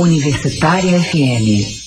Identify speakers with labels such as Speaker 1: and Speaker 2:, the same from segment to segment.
Speaker 1: Universitária FM.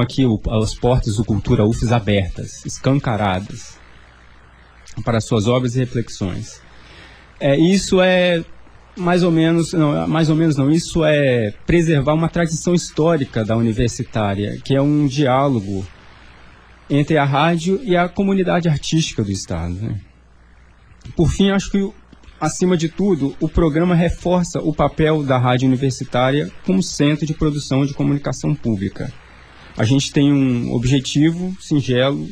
Speaker 2: Aqui o, as portas do Cultura UFES abertas, escancaradas, para suas obras e reflexões. É, isso é mais ou menos, não, mais ou menos não, isso é preservar uma tradição histórica da universitária, que é um diálogo entre a rádio e a comunidade artística do Estado. Né? Por fim, acho que, acima de tudo, o programa reforça o papel da rádio universitária como centro de produção de comunicação pública a gente tem um objetivo singelo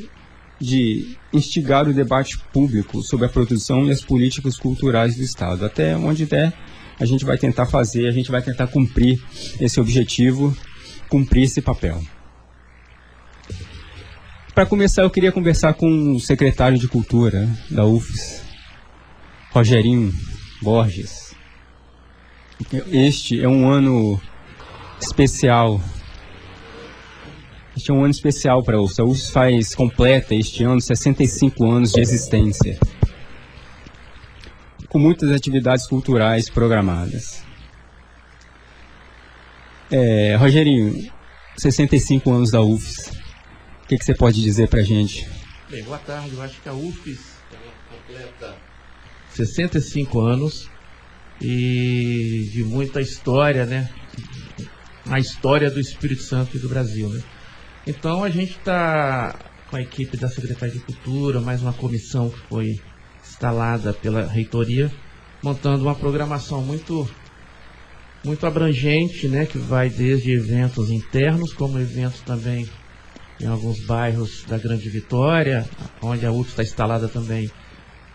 Speaker 2: de instigar o debate público sobre a produção e as políticas culturais do Estado. Até onde der, a gente vai tentar fazer, a gente vai tentar cumprir esse objetivo, cumprir esse papel. Para começar, eu queria conversar com o secretário de Cultura da UFES, Rogerinho Borges. Este é um ano especial este é um ano especial para a UFS. A UFS faz, completa este ano 65 anos de existência, com muitas atividades culturais programadas. É, Rogerinho, 65 anos da UFS, o que, que você pode dizer para a gente
Speaker 3: Bem, boa tarde. Eu acho que a UFES completa 65 anos e de muita história, né? Na história do Espírito Santo e do Brasil, né? Então a gente está com a equipe da Secretaria de Cultura, mais uma comissão que foi instalada pela reitoria, montando uma programação muito muito abrangente, né, que vai desde eventos internos, como eventos também em alguns bairros da Grande Vitória, onde a UF está instalada também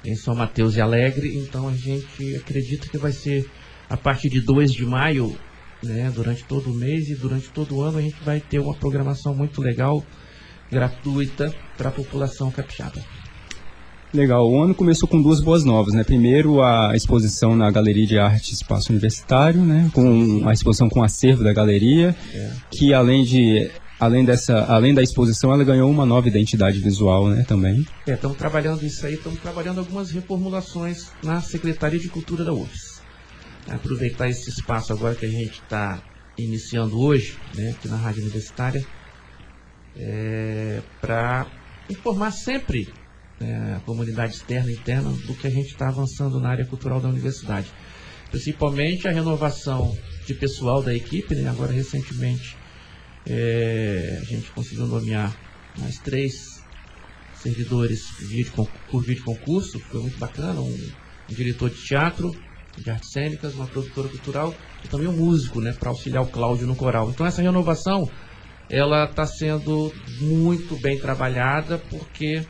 Speaker 3: em São Mateus e Alegre. Então a gente acredita que vai ser a partir de 2 de maio, né, durante todo o mês e durante todo o ano, a gente vai ter uma programação muito legal, gratuita para a população capixaba.
Speaker 2: Legal. O ano começou com duas boas novas, né? Primeiro, a exposição na Galeria de Arte Espaço Universitário, né? Com a exposição com acervo da galeria, é. que além de além dessa, além da exposição, ela ganhou uma nova identidade visual, né, também.
Speaker 3: É, estamos trabalhando isso aí, estamos trabalhando algumas reformulações na Secretaria de Cultura da UFS. Aproveitar esse espaço agora que a gente está iniciando hoje, né, aqui na Rádio Universitária, é, para informar sempre né, a comunidade externa e interna do que a gente está avançando na área cultural da universidade. Principalmente a renovação de pessoal da equipe, né, agora recentemente é, a gente conseguiu nomear mais três servidores por vídeo concurso, foi muito bacana, um, um, diretor de teatro, de artes cênicas, uma produtora cultural e também um músico, né, para auxiliar o Cláudio no coral. Então essa renovação, ela está sendo muito bem trabalhada porque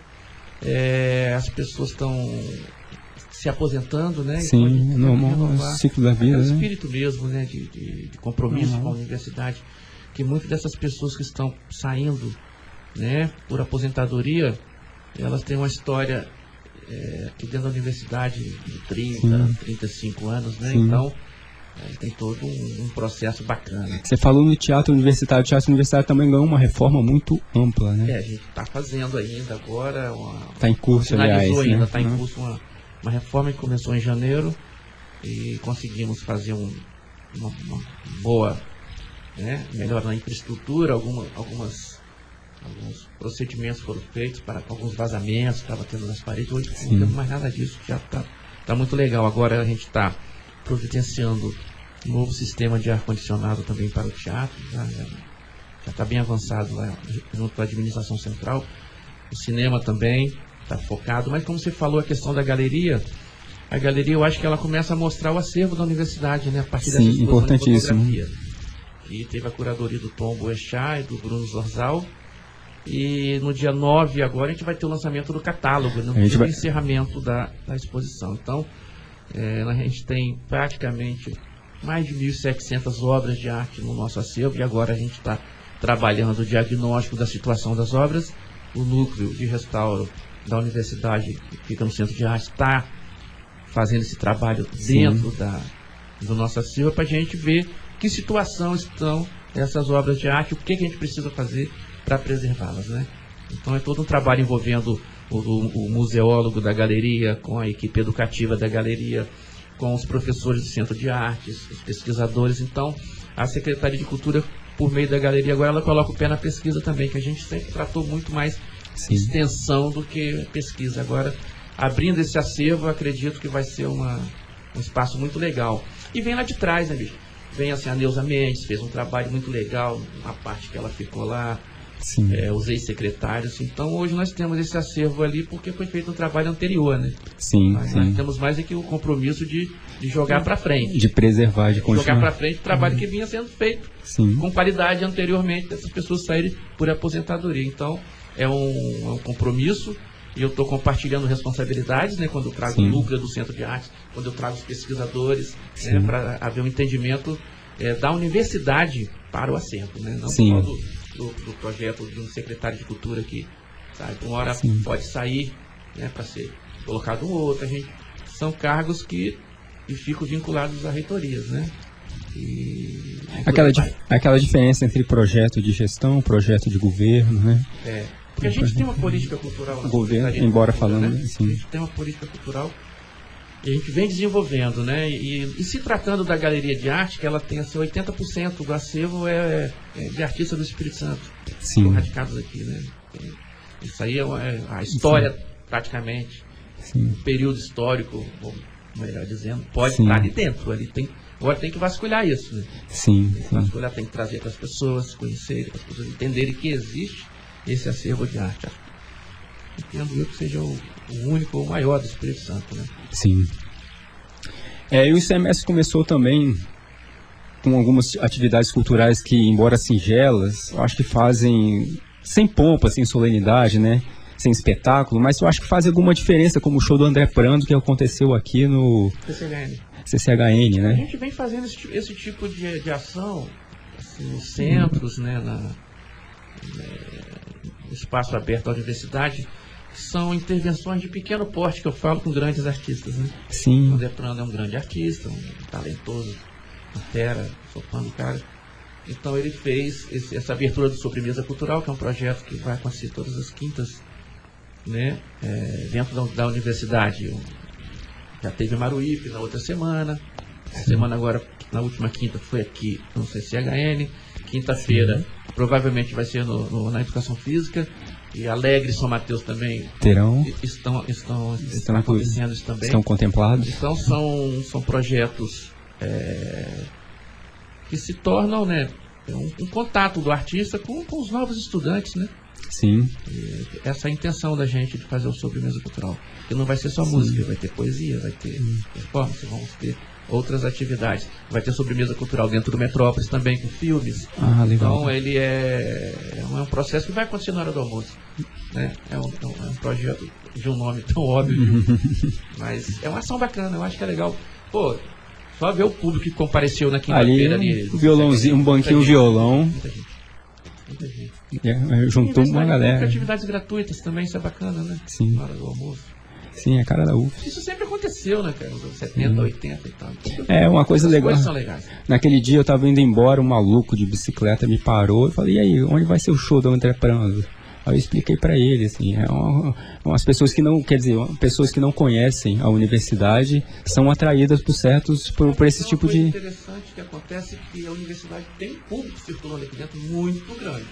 Speaker 3: é, as pessoas estão se aposentando, né?
Speaker 2: Sim, normal, é ciclo da vida. É
Speaker 3: né? espírito mesmo, né, de, de, de compromisso uhum. com a universidade que muitas dessas pessoas que estão saindo né, por aposentadoria, elas têm uma história é, aqui dentro da universidade de 30, Sim. 35 anos, né? Sim. Então, é, tem todo um, um, processo bacana.
Speaker 2: Você falou no teatro universitário, o teatro universitário também ganhou uma reforma muito ampla, né?
Speaker 3: É, a gente está fazendo ainda agora.
Speaker 2: Está em curso, aliás.
Speaker 3: ainda, está né? em uhum. curso uma, uma reforma que começou em janeiro e conseguimos fazer um, uma, uma boa né? melhor na infraestrutura, alguma, algumas, alguns procedimentos foram feitos para alguns vazamentos que estavam tendo nas paredes. Hoje Sim. não temos mais nada disso, já está tá muito legal. Agora a gente está providenciando um novo sistema de ar-condicionado também para o teatro, já está bem avançado lá junto à administração central. O cinema também está focado, mas como você falou, a questão da galeria, a galeria eu acho que ela começa a mostrar o acervo da universidade, né? A partir
Speaker 2: Sim, importantíssimo.
Speaker 3: E teve a curadoria do Tom Boechat e do Bruno Zorzal. E no dia 9 agora a gente vai ter o lançamento do catálogo, no né? vai... encerramento da, da exposição. Então, é, a gente tem praticamente mais de 1.700 obras de arte no nosso acervo e agora a gente está trabalhando o diagnóstico da situação das obras. O núcleo de restauro da universidade, que fica no centro de arte, está fazendo esse trabalho dentro da, do nosso acervo para a gente ver que situação estão essas obras de arte, o que, que a gente precisa fazer para preservá-las, né? Então é todo um trabalho envolvendo o, o, o, museólogo da galeria, com a equipe educativa da galeria, com os professores do Centro de Artes, os pesquisadores. Então, a Secretaria de Cultura, por meio da galeria, agora ela coloca o pé na pesquisa também, que a gente sempre tratou muito mais Sim. extensão do que pesquisa. Agora, abrindo esse acervo, acredito que vai ser uma, um espaço muito legal. E vem lá de trás, né, bicho? Vem assim, a Neuza Mendes, fez um trabalho muito legal na parte que ela ficou lá. É, os ex-secretários. Então hoje nós temos esse acervo ali porque foi feito um trabalho anterior, né?
Speaker 2: Sim. Mas sim.
Speaker 3: nós temos mais aqui o compromisso de, de jogar para frente.
Speaker 2: De preservar, de continuar.
Speaker 3: Jogar para frente o trabalho uhum. que vinha sendo feito sim. com qualidade anteriormente dessas pessoas saírem por aposentadoria. Então é um, é um compromisso e eu estou compartilhando responsabilidades, né, quando eu trago Sim. o núcleo do Centro de Arte, quando eu trago os pesquisadores, né, para haver um entendimento é, da universidade para o acervo, né, não Sim. só do, projeto de um secretário de cultura que, sabe, uma hora Sim. pode sair, né, para ser colocado um outro, a gente, são cargos que ficam vinculados a reitorias, né?
Speaker 2: E, aquela, aquela diferença entre projeto de gestão, projeto de governo, né?
Speaker 3: É. Porque a gente tem uma política cultural
Speaker 2: na governo, embora falando, né?
Speaker 3: A gente tem uma política cultural a gente vem desenvolvendo, né? E, e, se tratando da galeria de arte, que ela tem assim, 80% do acervo é, é, de artistas do Espírito Santo,
Speaker 2: Sim.
Speaker 3: radicados aqui, né? Isso aí é, uma, é a história, Sim. praticamente. Sim. O período histórico, melhor dizendo, pode Sim. estar ali dentro. Ali tem, agora tem que vasculhar isso. Né?
Speaker 2: Sim.
Speaker 3: Tem que vasculhar, tem que trazer para as pessoas conhecerem, para as pessoas entenderem que existe esse acervo de arte. Entendo eu que seja o, o único ou o maior do Espírito Santo. Né?
Speaker 2: Sim. É, e o ICMS começou também com algumas atividades culturais que, embora singelas, eu acho que fazem sem pompa, sem solenidade, né? Sem espetáculo, mas eu acho que faz alguma diferença, como o show do André Prando que aconteceu aqui no
Speaker 3: CCHN,
Speaker 2: CCHN né?
Speaker 3: A gente vem fazendo esse, esse tipo de, de ação assim, nos centros, né? Na, é, espaço aberto da universidade são intervenções de pequeno porte que eu falo com grandes artistas, né?
Speaker 2: Sim.
Speaker 3: O André Prando é um grande artista, um talentoso Terra, soprano cara. Então ele fez esse, essa abertura do Sobremesa Cultural, que é um projeto que vai acontecer todas as quintas, né, é, dentro da, da, universidade. Já teve Maruípe na outra semana, semana agora, na última quinta, foi aqui no CCHN, quinta-feira provavelmente vai ser no, no, na Educação Física, e Alegre e São Mateus também
Speaker 2: terão
Speaker 3: estão estão, estão acontecendo isso também
Speaker 2: estão contemplados
Speaker 3: então são são projetos é, que se tornam né, um, um, contato do artista com, com os novos estudantes, né?
Speaker 2: Sim.
Speaker 3: E essa é a intenção da gente de fazer o sobremesa cultural. Que não vai ser só Sim. música, vai ter poesia, vai ter hum. performance, vamos ter outras atividades. Vai ter sobremesa cultural dentro do Metrópolis também, com filmes.
Speaker 2: Ah, legal.
Speaker 3: Então ele é, é um processo que vai acontecer na hora do almoço. Né? É, um, é um projeto de um nome tão óbvio, mas é uma ação bacana, eu acho que é legal. Pô, só ver o público que compareceu na quinta-feira ali.
Speaker 2: Um violãozinho, um banquinho gente, violão. Muita gente. Muita gente. É, juntou uma galera.
Speaker 3: atividades gratuitas também, isso é bacana, né?
Speaker 2: Sim.
Speaker 3: Na hora do almoço.
Speaker 2: Sim, é cara da UF.
Speaker 3: Isso sempre aconteceu, né, cara? Nos anos 70, Sim. 80 e tal.
Speaker 2: É, uma coisa legal. São legais. Naquele dia eu tava indo embora, um maluco de bicicleta me parou e falei, e aí, onde vai ser o show do André Pranzo? Aí eu expliquei para ele, assim, é uma, umas pessoas que não, quer dizer, pessoas que não conhecem a universidade são atraídas por certos, por, por esse tipo de...
Speaker 3: interessante que acontece é que a universidade tem público circulando aqui dentro muito grande.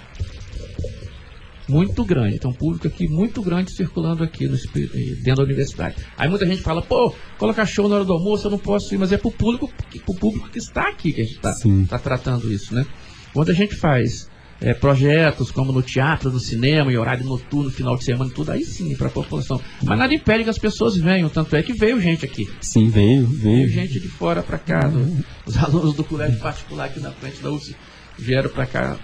Speaker 3: Muito grande, tem um público aqui muito grande circulando aqui no, dentro da universidade. Aí muita gente fala, pô, colocar show na hora do almoço, eu não posso ir, mas é pro público, pro público que está aqui que a gente está tá tratando isso, né? Quando a gente faz é, projetos como no teatro, no cinema, em horário noturno, final de semana, tudo aí sim, para a população. Mas nada impede que as pessoas venham, tanto é que veio gente aqui.
Speaker 2: Sim, veio, veio. Veio
Speaker 3: gente de fora para cá. Uhum. Os alunos do colégio particular aqui na frente da UFS vieram para cá.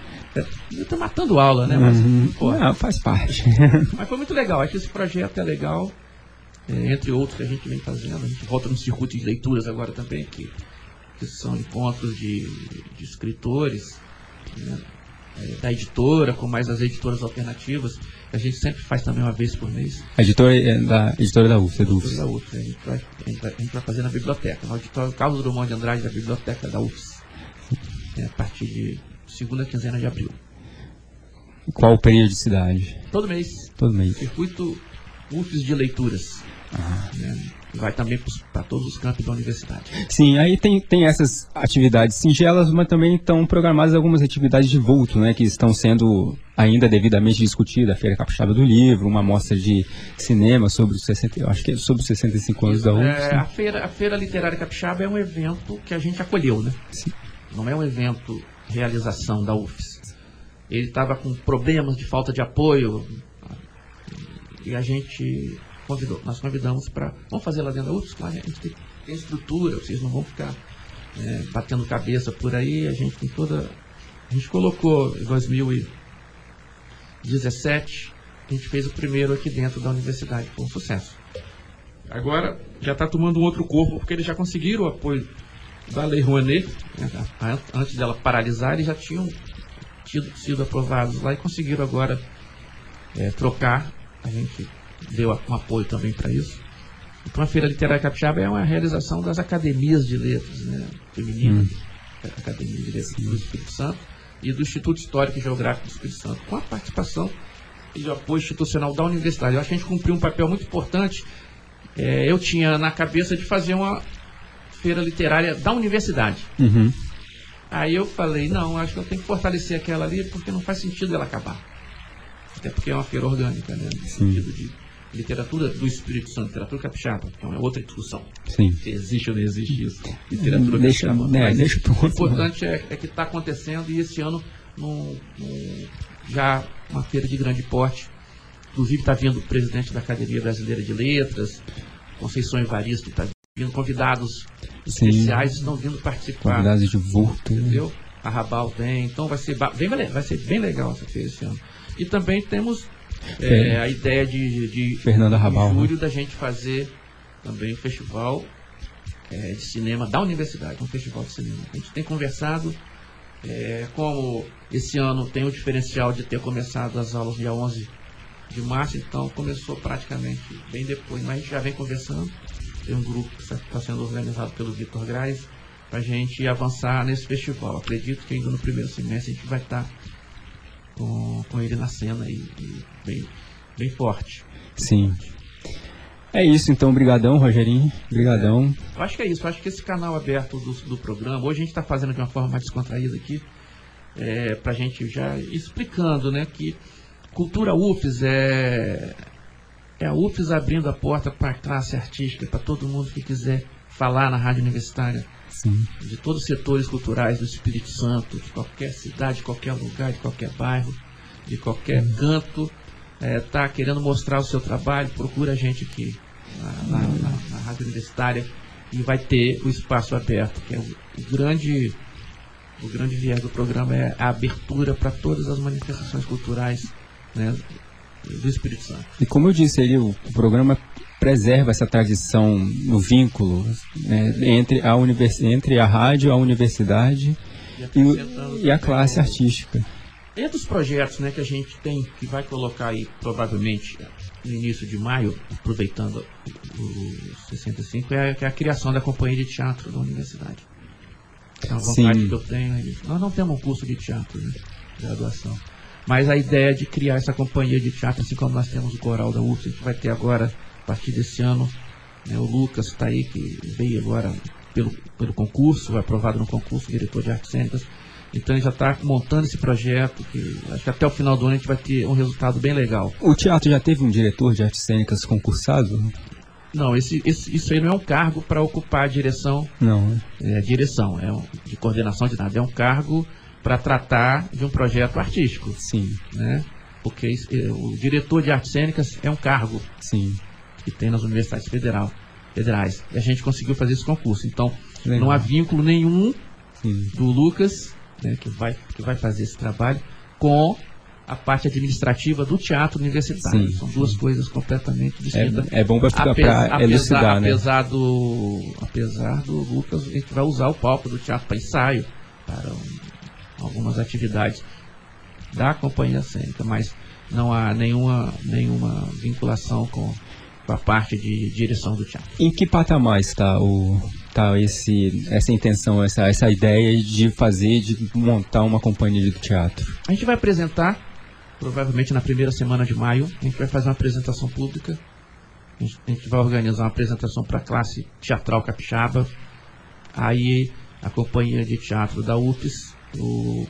Speaker 3: Estou matando aula, né? Mas,
Speaker 2: uhum. pô, Não, faz parte.
Speaker 3: Mas foi muito legal. Acho que esse projeto é legal. É, entre outros que a gente vem fazendo. A gente volta no circuito de leituras agora também, que, que são encontros de, de escritores. Né? é, da editora, com mais as editoras alternativas. A gente sempre faz também uma vez por mês.
Speaker 2: A editora é da editora da UF, é
Speaker 3: do UFS. Da UFS. A, gente vai, a, gente vai, a gente vai fazer na biblioteca, no auditório Carlos Drummond de Andrade da biblioteca da UFS. É, a partir de segunda quinzena de abril.
Speaker 2: Qual periodicidade?
Speaker 3: Todo mês.
Speaker 2: Todo mês.
Speaker 3: Circuito UFS de leituras. Ah. Né? vai também para todos os campos da universidade.
Speaker 2: Sim, aí tem, tem essas atividades singelas, mas também estão programadas algumas atividades de vulto, né, que estão sendo ainda devidamente discutidas. A Feira Capixaba do Livro, uma mostra de cinema sobre os 60, acho que é sobre os 65 anos Isso, da UFS.
Speaker 3: É, a, feira, a Feira Literária Capixaba é um evento que a gente acolheu, né? Sim. Não é um evento realização da UFS. Ele estava com problemas de falta de apoio e a gente convidou, nós convidamos para. Vamos fazer lá dentro da UFS? Claro, a gente tem, tem estrutura, vocês não vão ficar é, batendo cabeça por aí, a gente tem toda. A gente colocou em 2017, a gente fez o primeiro aqui dentro da universidade, foi um sucesso. Agora já está tomando um outro corpo, porque eles já conseguiram o apoio da Lei Rouanet, né, antes dela paralisar, eles já tinham tido, sido aprovados lá e conseguiram agora é, trocar. A gente deu um apoio também para isso. Então a Feira Literária Capixaba é uma realização das academias de letras, né, femininas, hum. Academia de Letras do Espírito Santo e do Instituto Histórico e Geográfico do Espírito Santo, com a participação e o apoio institucional da universidade. Eu acho que a gente cumpriu um papel muito importante. É, eu tinha na cabeça de fazer uma feira literária da universidade.
Speaker 2: Uhum.
Speaker 3: Aí eu falei, não, acho que eu tenho que fortalecer aquela ali porque não faz sentido ela acabar. Até porque é uma feira orgânica, né? No
Speaker 2: Sim.
Speaker 3: sentido de literatura do Espírito Santo, literatura capixaba, que é uma outra discussão.
Speaker 2: Sim.
Speaker 3: Se existe ou não existe isso. Literatura
Speaker 2: Deixa-
Speaker 3: capixaba.
Speaker 2: né,
Speaker 3: Mas
Speaker 2: deixa
Speaker 3: o importante é, é que está acontecendo e esse ano num- num- já uma feira de grande porte. Inclusive está vindo o presidente da Academia Brasileira de Letras, Conceição Evaristo está vindo, convidados
Speaker 2: Sim.
Speaker 3: especiais estão vindo participar.
Speaker 2: Convidados de vulto.
Speaker 3: Entendeu? A Rabal tem, então vai ser, bem, vai ser bem legal essa feira esse ano. E também temos é, a ideia de, de
Speaker 2: Fernanda Rabal,
Speaker 3: em
Speaker 2: né?
Speaker 3: julho da gente fazer também um festival é, de cinema da universidade, um festival de cinema. A gente tem conversado, é, como esse ano tem o diferencial de ter começado as aulas dia 11 de março, então começou praticamente bem depois, mas a gente já vem conversando. Tem um grupo que está sendo organizado pelo Vitor Graz para a gente avançar nesse festival. Acredito que ainda no primeiro semestre a gente vai estar com, com ele na cena e, e bem, bem forte.
Speaker 2: Sim. É isso, então. Brigadão, Rogerinho. Brigadão.
Speaker 3: Eu acho que é isso, eu acho que esse canal aberto do, do programa, hoje a gente está fazendo de uma forma mais descontraída aqui, é, para a gente já explicando né, que cultura UFES é, é a UFES abrindo a porta para a classe artística, para todo mundo que quiser falar na rádio universitária,
Speaker 2: Sim.
Speaker 3: de todos os setores culturais do Espírito Santo, de qualquer cidade, de qualquer lugar, de qualquer bairro, de qualquer canto, está querendo mostrar o seu trabalho, procura a gente aqui na, na- na- na Rádio Universitária e vai ter o espaço aberto, que é o, o grande o grande viés do programa é a abertura para todas as manifestações culturais né, do Espírito Santo.
Speaker 2: E como eu disse ali, o, programa preserva essa tradição no vínculo né, entre, a univers, entre a rádio, a universidade e,
Speaker 3: acrescentando
Speaker 2: e a classe artística.
Speaker 3: Entre os projetos né, que a gente tem, que vai colocar aí provavelmente no início de maio, aproveitando o 65, é a, é a criação da companhia de teatro da universidade. É uma vontade
Speaker 2: Sim.
Speaker 3: que eu tenho. aí. Nós não temos um curso de teatro, né? Graduação. Mas a ideia de criar essa companhia de teatro, assim como nós temos o coral da UFS, a gente vai ter agora, a partir desse ano, né, o Lucas está aí, que veio agora pelo, pelo concurso, aprovado no concurso, diretor de artes cênicas. Então ele já está montando esse projeto, que acho que até o final do ano a gente vai ter um resultado bem legal.
Speaker 2: O teatro já teve um diretor de artes cênicas concursado?
Speaker 3: Não, esse, esse- isso aí não é um cargo para ocupar a direção,
Speaker 2: Não, né?
Speaker 3: é, direção, é um, de coordenação de nada, é um cargo para tratar de um projeto artístico,
Speaker 2: Sim,
Speaker 3: né? Porque é, o diretor de artes cênicas é um cargo
Speaker 2: sim.
Speaker 3: que tem nas universidades federal, federais. E a gente conseguiu fazer esse concurso. Então,
Speaker 2: Legal.
Speaker 3: não há vínculo nenhum
Speaker 2: Sim.
Speaker 3: do Lucas, né, que, vai, que vai fazer esse trabalho, com a parte administrativa do teatro universitário.
Speaker 2: Sim,
Speaker 3: São duas coisas completamente distintas.
Speaker 2: É, é bom para
Speaker 3: Apesar-
Speaker 2: elucidar,
Speaker 3: apesar,
Speaker 2: né?
Speaker 3: apesar do apesar do Lucas, a gente vai usar o palco do teatro para ensaio, para um, algumas atividades da companhia cênica, mas não há nenhuma, nenhuma vinculação com, com a parte de direção do teatro.
Speaker 2: Em que patamar está o tá esse essa intenção, essa essa ideia de fazer de montar uma companhia de teatro?
Speaker 3: A gente vai apresentar, provavelmente na primeira semana de maio, a gente vai fazer uma apresentação pública. A gente, a gente vai organizar uma apresentação para a classe teatral capixaba. Aí a companhia de teatro da UFES, o,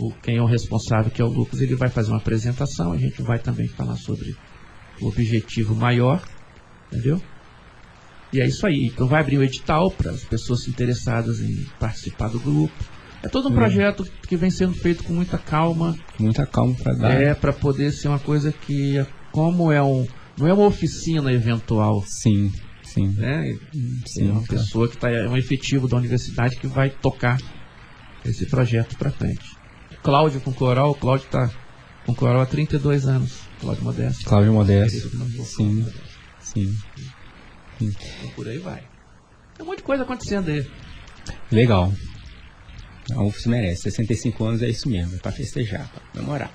Speaker 3: o, quem é o responsável, que é o Lucas, ele vai fazer uma apresentação. A gente vai também falar sobre o objetivo maior, entendeu? E é isso aí. Então vai abrir o edital para as pessoas interessadas em participar do grupo. É todo um projeto que vem sendo feito com muita calma,
Speaker 2: Muita calma para dar.
Speaker 3: é para poder ser uma coisa que, como é um, não é uma oficina eventual,
Speaker 2: Sim, sim.
Speaker 3: né?
Speaker 2: Sim,
Speaker 3: é uma
Speaker 2: tá.
Speaker 3: pessoa que tá, é um efetivo da universidade que vai tocar esse projeto para frente. Cláudio com coral, o Cláudio está com coral há 32 anos. Cláudio Modesto.
Speaker 2: Cláudio Modesto. Sim. Sim.
Speaker 3: Então por aí vai. Tem um monte de coisa acontecendo aí.
Speaker 2: Legal. A UFS merece. 65 anos é isso mesmo, é pra festejar, pra comemorar.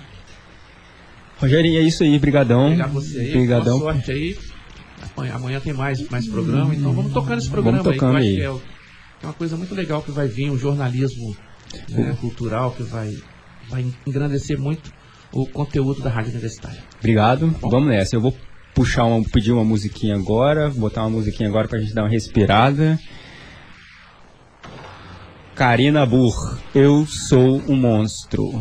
Speaker 2: Rogerinho, é isso aí, brigadão.
Speaker 3: Pegar você aí,
Speaker 2: Brigadão.
Speaker 3: boa sorte aí. Amanhã, tem mais, mais programa, então vamos tocando esse programa
Speaker 2: Vamos tocando
Speaker 3: aí.
Speaker 2: aí.
Speaker 3: é, que é uma coisa muito legal que vai vir, um jornalismo né, cultural que vai, vai engrandecer muito o conteúdo da Rádio Universitária.
Speaker 2: Obrigado. Vamos nessa. Eu vou puxar uma, pedir uma musiquinha agora, botar uma musiquinha agora pra gente dar uma respirada. Karina Burr, eu sou um monstro.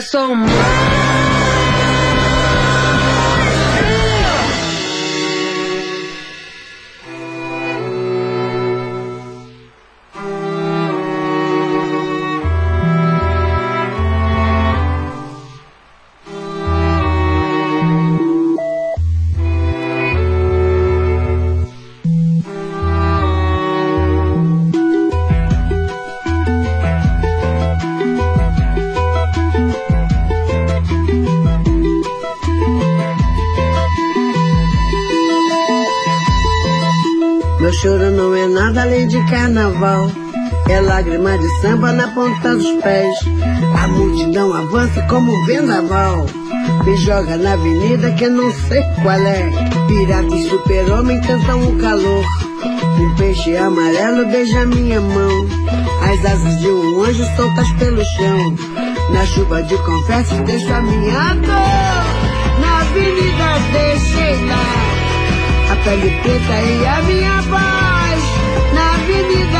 Speaker 4: só uma.
Speaker 5: Carnaval. É lágrima de samba na ponta dos pés. A multidão avança como um vendaval. Me joga na avenida que eu não sei qual é. Pirata e super-homem cantam o calor. Um peixe amarelo beija minha mão. As asas de um anjo soltas pelo chão. Na chuva de confesso deixo a minha dor. Na avenida deixei lá. A pele preta e a minha voz.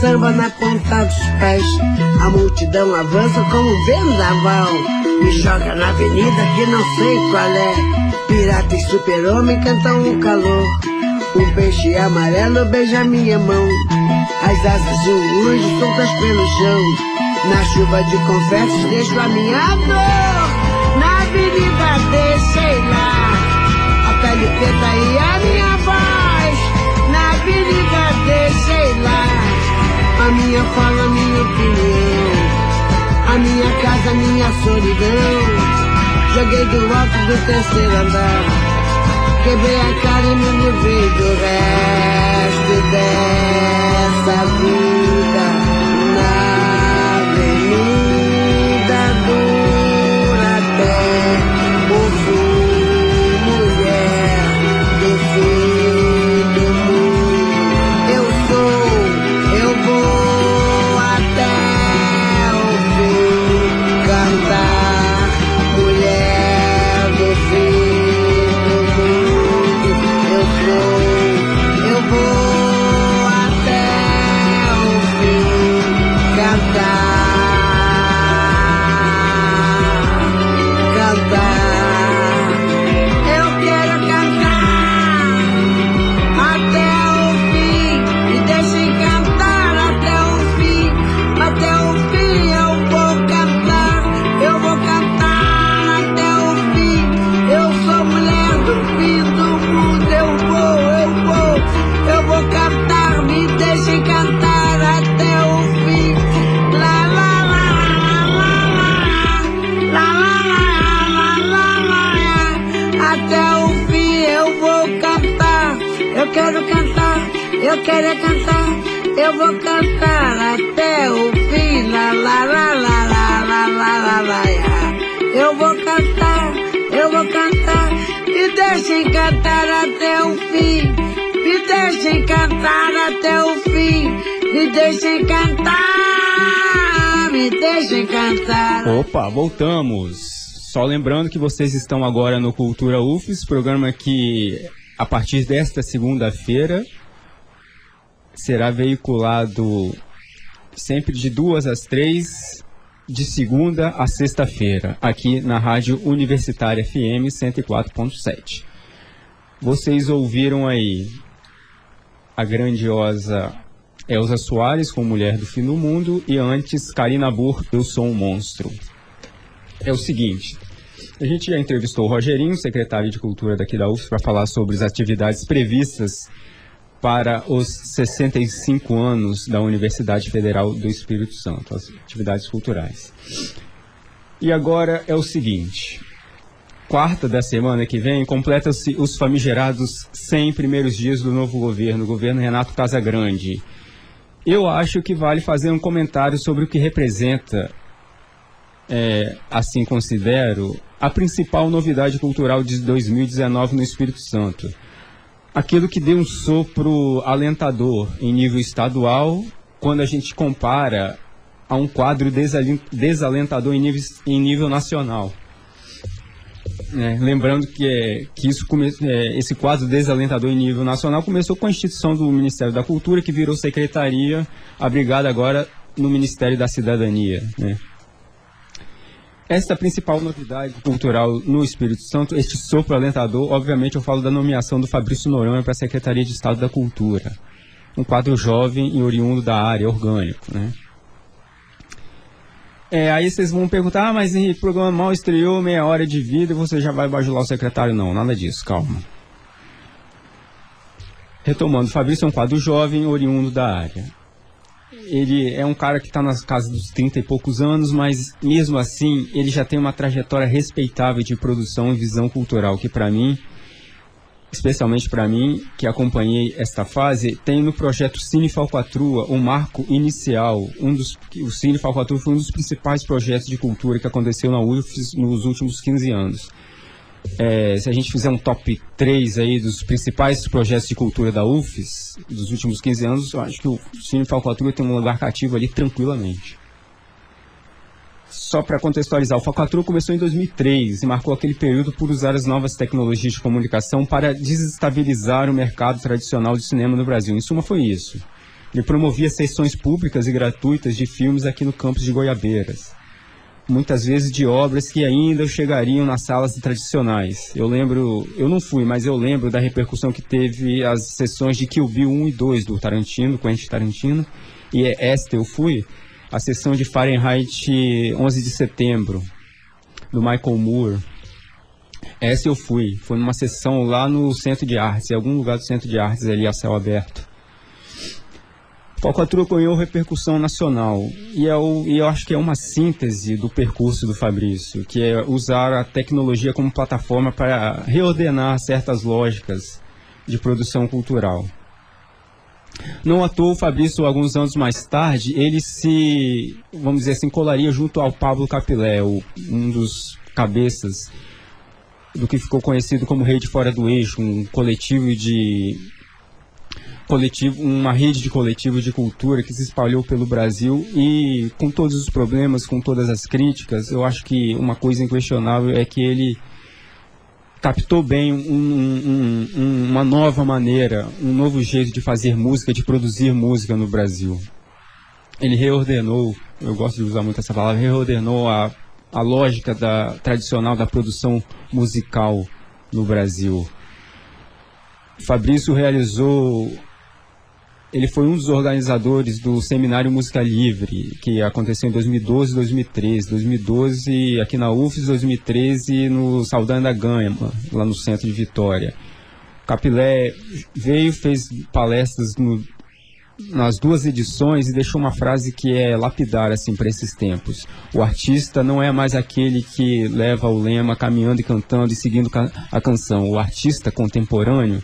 Speaker 5: samba na ponta dos pés. A multidão avança como um vendaval. Me joga na avenida que não sei qual é. Pirata e super-homem cantam o calor. Um peixe amarelo beija minha mão. As asas de um anjo soltas pelo chão. Na chuva de confetes deixo a minha dor. Na avenida deixei lá a pele preta e a minha voz. Na avenida deixei lá a minha fala, a minha opinião. A minha casa, a minha solidão. Joguei do alto do terceiro andar. Quebrei a cara e me livrei do resto dessa vida.
Speaker 2: Lembrando que vocês estão agora no Cultura UFES, programa que a partir desta segunda-feira será veiculado sempre de duas às três, de segunda a sexta-feira, aqui na Rádio Universitária FM 104.7. Vocês ouviram aí a grandiosa Elza Soares com Mulher do Fim do Mundo e antes Karina Burr, Eu Sou um Monstro. É o seguinte, a gente já entrevistou o Rogerinho, secretário de Cultura daqui da UFS, para falar sobre as atividades previstas para os 65 anos da Universidade Federal do Espírito Santo, as atividades culturais. E agora é o seguinte, quarta da semana que vem, completa-se os famigerados 100 primeiros dias do novo governo, o governo Renato Casagrande. Eu acho que vale fazer um comentário sobre o que representa é, assim considero, a principal novidade cultural de 2019 no Espírito Santo. Aquilo que deu um sopro alentador em nível estadual, quando a gente compara a um quadro desalentador em nível, em nível nacional. É, lembrando que, é, que isso come, é, esse quadro desalentador em nível nacional começou com a instituição do Ministério da Cultura, que virou secretaria, abrigada agora no Ministério da Cidadania. Né? Esta principal novidade cultural no Espírito Santo, este sopro alentador, obviamente eu falo da nomeação do Fabrício Noronha para a Secretaria de Estado da Cultura. Um quadro jovem e oriundo da área, orgânico. Né? É, aí vocês vão perguntar, ah, mas o programa mal estreou, meia hora de vida você já vai bajular o secretário. Não, nada disso, calma. Retomando, Fabrício é um quadro jovem, oriundo da área. Ele é um cara que está nas casas dos 30 e poucos anos, mas mesmo assim ele já tem uma trajetória respeitável de produção e visão cultural, que para mim especialmente para mim, que acompanhei esta fase, tem no projeto Cine Falcatrua um marco inicial. Um dos, o Cine Falcatrua foi um dos principais projetos de cultura que aconteceu na UFES nos últimos 15 anos. É, se a gente fizer um top 3 aí dos principais projetos de cultura da UFES dos últimos 15 anos, eu acho que o Cine Falcatrua tem um lugar cativo ali tranquilamente só para contextualizar, o Falcatrua começou em 2003 e marcou aquele período por usar as novas tecnologias de comunicação para desestabilizar o mercado tradicional de cinema no Brasil. Em suma, foi isso. Ele promovia sessões públicas e gratuitas de filmes aqui no campus de Goiabeiras. Muitas vezes de obras que ainda chegariam nas salas tradicionais. Eu lembro, eu não fui, mas eu lembro da repercussão que teve as sessões de Kill Bill 1 e 2 do Tarantino, Quentin Tarantino. E esta eu fui, a sessão de Fahrenheit 11 de setembro, do Michael Moore. Essa eu fui. Foi numa sessão lá no Centro de Artes, em algum lugar do Centro de Artes ali a céu aberto. Falcatrua ganhou repercussão nacional e eu, é e eu acho que é uma síntese do percurso do Fabrício, que é usar a tecnologia como plataforma para reordenar certas lógicas de produção cultural. Não à o Fabrício, alguns anos mais tarde, ele se, vamos dizer assim, colaria junto ao Pablo Capilé, um dos cabeças do que ficou conhecido como Rede Fora do Eixo, um coletivo de coletivo, uma rede de coletivos de cultura que se espalhou pelo Brasil e com todos os problemas, com todas as críticas, eu acho que uma coisa inquestionável é que ele captou bem um, um, um, uma nova maneira, um novo jeito de fazer música, de produzir música no Brasil. Ele reordenou, eu gosto de usar muito essa palavra, reordenou a, a lógica da, tradicional da produção musical no Brasil. Fabrício realizou ele foi um dos organizadores do Seminário Música Livre, que aconteceu em 2012 e 2013. 2012 aqui na UFES, 2013 no Saldanha da Gama, lá no centro de Vitória. Capilé veio, fez palestras no, nas duas edições e deixou uma frase que é lapidar assim para esses tempos. O artista não é mais aquele que leva o lema caminhando e cantando e seguindo a canção. O artista contemporâneo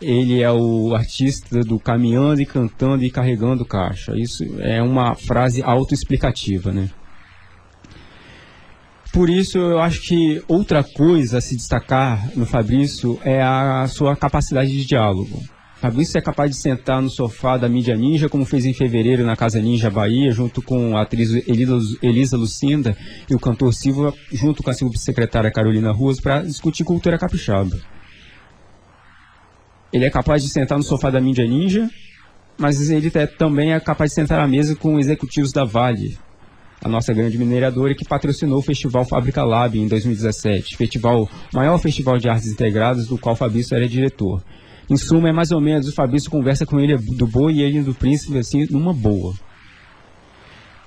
Speaker 2: ele é o artista do caminhando e cantando e carregando caixa. Isso é uma frase autoexplicativa, né? Por isso, eu acho que outra coisa a se destacar no Fabrício é a sua capacidade de diálogo. Fabrício é capaz de sentar no sofá da mídia ninja, como fez em fevereiro na Casa Ninja Bahia, junto com a atriz Elisa Lucinda e o cantor Silva, junto com a subsecretária Carolina Ruas, para discutir cultura capixaba. Ele é capaz de sentar no sofá da mídia ninja, mas ele é, também é capaz de sentar à mesa com executivos da Vale, a nossa grande mineradora que patrocinou o Festival Fábrica Lab em 2017, festival, maior festival de artes integradas do qual Fabrício era diretor. Em suma, é mais ou menos, o Fabrício conversa com ele do boi e ele do príncipe, assim, numa boa.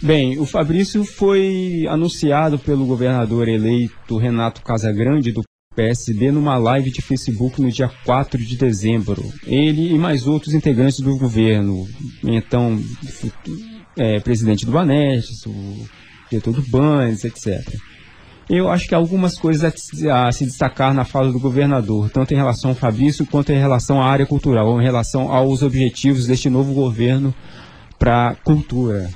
Speaker 2: Bem, o Fabrício foi anunciado pelo governador eleito Renato Casagrande do PSD numa live de Facebook no dia 4 de dezembro. Ele e mais outros integrantes do governo, então é, presidente do Banestes, o diretor do Banes, etc. Eu acho que há algumas coisas a, a, se destacar na fala do governador, tanto em relação ao Fabrício quanto em relação à área cultural, em relação aos objetivos deste novo governo para a cultura.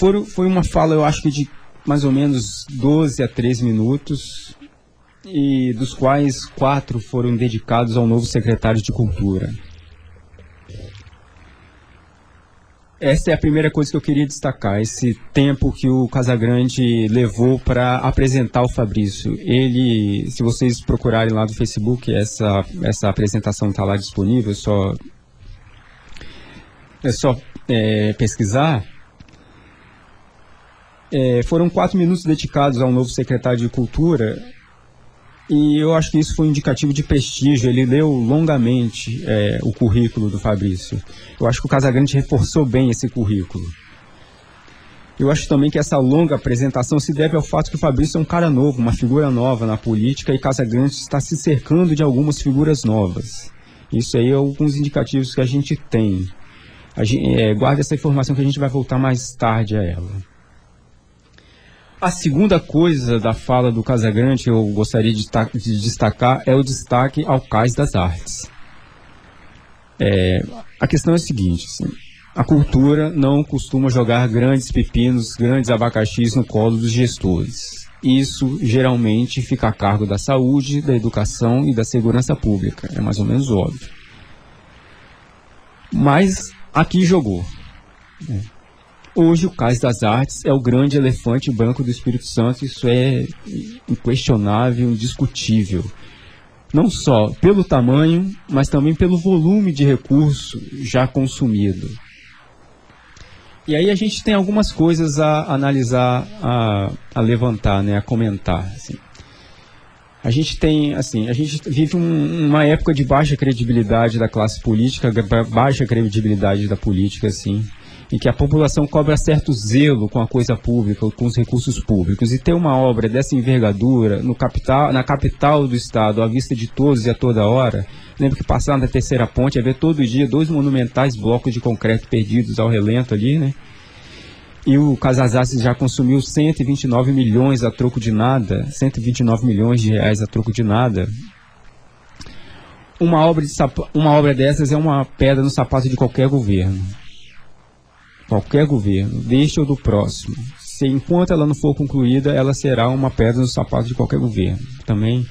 Speaker 2: foram, foi uma fala, eu acho que de mais ou menos 12 a 13 minutos, e dos quais quatro foram dedicados ao novo secretário de Cultura. Essa é a primeira coisa que eu queria destacar, esse tempo que o Casagrande levou para apresentar o Fabrício. Ele, se vocês procurarem lá no Facebook, essa, essa apresentação está lá disponível, é só, é só é, pesquisar. É, foram quatro minutos dedicados ao novo secretário de Cultura e eu acho que isso foi um indicativo de prestígio. Ele leu longamente é, o currículo do Fabrício. Eu acho que o Casagrande reforçou bem esse currículo. Eu acho também que essa longa apresentação se deve ao fato que o Fabrício é um cara novo, uma figura nova na política e Casagrande está se cercando de algumas figuras novas. Isso aí é alguns indicativos que a gente tem. A gente, é, guarda essa informação que a gente vai voltar mais tarde a ela. A segunda coisa da fala do Casagrande que eu gostaria de, de destacar é o destaque ao Cais das Artes. É, a questão é a seguinte: assim, a cultura não costuma jogar grandes pepinos, grandes abacaxis no colo dos gestores. Isso geralmente fica a cargo da saúde, da educação e da segurança pública. É mais ou menos óbvio. Mas aqui jogou. Né? Hoje, o Cais das Artes é o grande elefante branco do Espírito Santo, isso é inquestionável, indiscutível. Não só pelo tamanho, mas também pelo volume de recurso já consumido. E aí a gente tem algumas coisas a analisar, a, a levantar, né, a comentar. Assim. A gente tem, assim, a gente vive um, uma época de baixa credibilidade da classe política, baixa credibilidade da política, assim em que a população cobra certo zelo com a coisa pública, com os recursos públicos. E ter uma obra dessa envergadura no capital, na capital do estado, à vista de todos e a toda hora, lembro que passando da terceira ponte, é ver todo dia dois monumentais blocos de concreto perdidos ao relento ali, né? E o Casasassi já consumiu 129 milhões a troco de nada, 129 milhões de reais a troco de nada. Uma obra, de uma obra dessas é uma pedra no sapato de qualquer governo qualquer governo, deste ou do próximo, se enquanto ela não for concluída, ela será uma pedra no sapato de qualquer governo. Também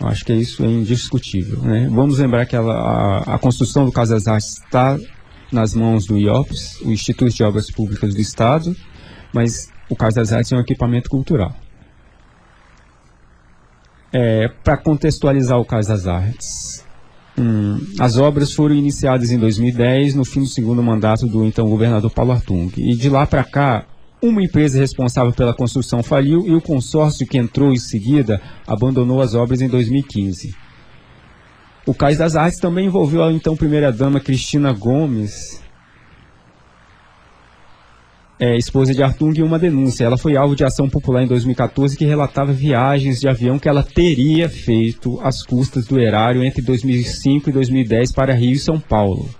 Speaker 2: acho que isso é indiscutível. Né? Vamos lembrar que ela, a, a, construção do Casas Artes está nas mãos do IOPS, o Instituto de Obras Públicas do Estado, mas o Casas Artes é um equipamento cultural. É, Para contextualizar o Casas Artes, Hum, as obras foram iniciadas em 2010, no fim do segundo mandato do então governador Paulo Artung. E de lá para cá, uma empresa responsável pela construção faliu e o consórcio que entrou em seguida abandonou as obras em 2015. O Cais das Artes também envolveu a então primeira-dama Cristina Gomes, é, esposa de Artung, em uma denúncia. Ela foi alvo de ação popular em 2014 que relatava viagens de avião que ela teria feito às custas do erário entre 2005 e 2010 para Rio e São Paulo.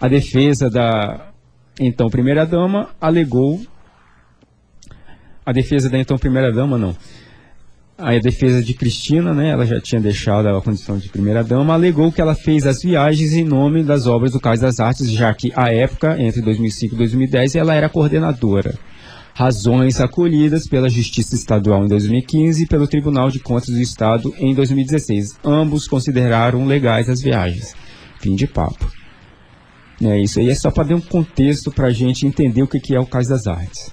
Speaker 2: A defesa da então primeira-dama alegou. A defesa da então primeira-dama, não a defesa de Cristina, né, ela já tinha deixado a condição de primeira-dama, alegou que ela fez as viagens em nome das obras do Cais das Artes, já que, à época, entre 2005 e 2010, ela era coordenadora. Razões acolhidas pela Justiça Estadual em 2015 e pelo Tribunal de Contas do Estado em 2016. Ambos consideraram legais as viagens. Fim de papo. É, isso aí é só para dar um contexto para a gente entender o que é o Cais das Artes.